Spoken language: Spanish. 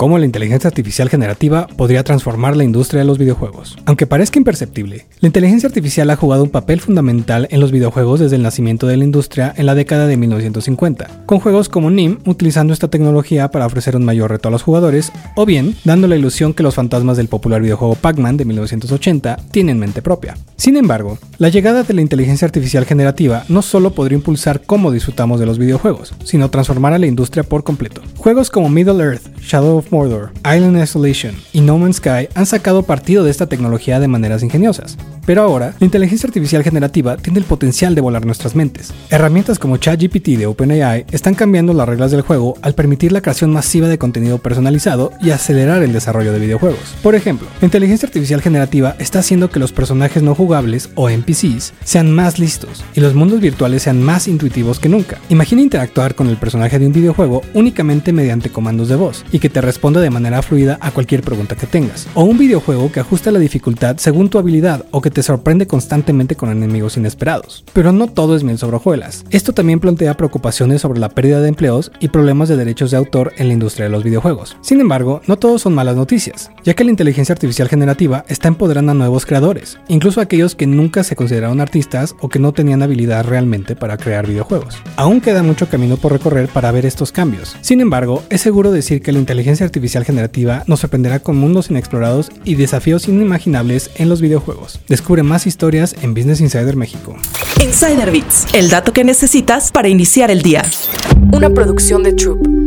cómo la inteligencia artificial generativa podría transformar la industria de los videojuegos. Aunque parezca imperceptible, la inteligencia artificial ha jugado un papel fundamental en los videojuegos desde el nacimiento de la industria en la década de 1950, con juegos como NIM utilizando esta tecnología para ofrecer un mayor reto a los jugadores, o bien dando la ilusión que los fantasmas del popular videojuego Pac-Man de 1980 tienen mente propia. Sin embargo, la llegada de la inteligencia artificial generativa no solo podría impulsar cómo disfrutamos de los videojuegos, sino transformar a la industria por completo. Juegos como Middle Earth, Shadow of Mordor, Island Isolation y No Man's Sky han sacado partido de esta tecnología de maneras ingeniosas. Pero ahora, la inteligencia artificial generativa tiene el potencial de volar nuestras mentes. Herramientas como ChatGPT de OpenAI están cambiando las reglas del juego al permitir la creación masiva de contenido personalizado y acelerar el desarrollo de videojuegos. Por ejemplo, la inteligencia artificial generativa está haciendo que los personajes no jugables o NPCs sean más listos y los mundos virtuales sean más intuitivos que nunca. Imagina interactuar con el personaje de un videojuego únicamente mediante comandos de voz y que te responda de manera fluida a cualquier pregunta que tengas. O un videojuego que ajusta la dificultad según tu habilidad o que te sorprende constantemente con enemigos inesperados. Pero no todo es miel sobre hojuelas. Esto también plantea preocupaciones sobre la pérdida de empleos y problemas de derechos de autor en la industria de los videojuegos. Sin embargo, no todos son malas noticias, ya que la inteligencia artificial generativa está empoderando a nuevos creadores, incluso aquellos que nunca se consideraron artistas o que no tenían habilidad realmente para crear videojuegos. Aún queda mucho camino por recorrer para ver estos cambios. Sin embargo, es seguro decir que la inteligencia artificial generativa nos sorprenderá con mundos inexplorados y desafíos inimaginables en los videojuegos. Descubre más historias en Business Insider México. Insider Bits, el dato que necesitas para iniciar el día. Una producción de Troop.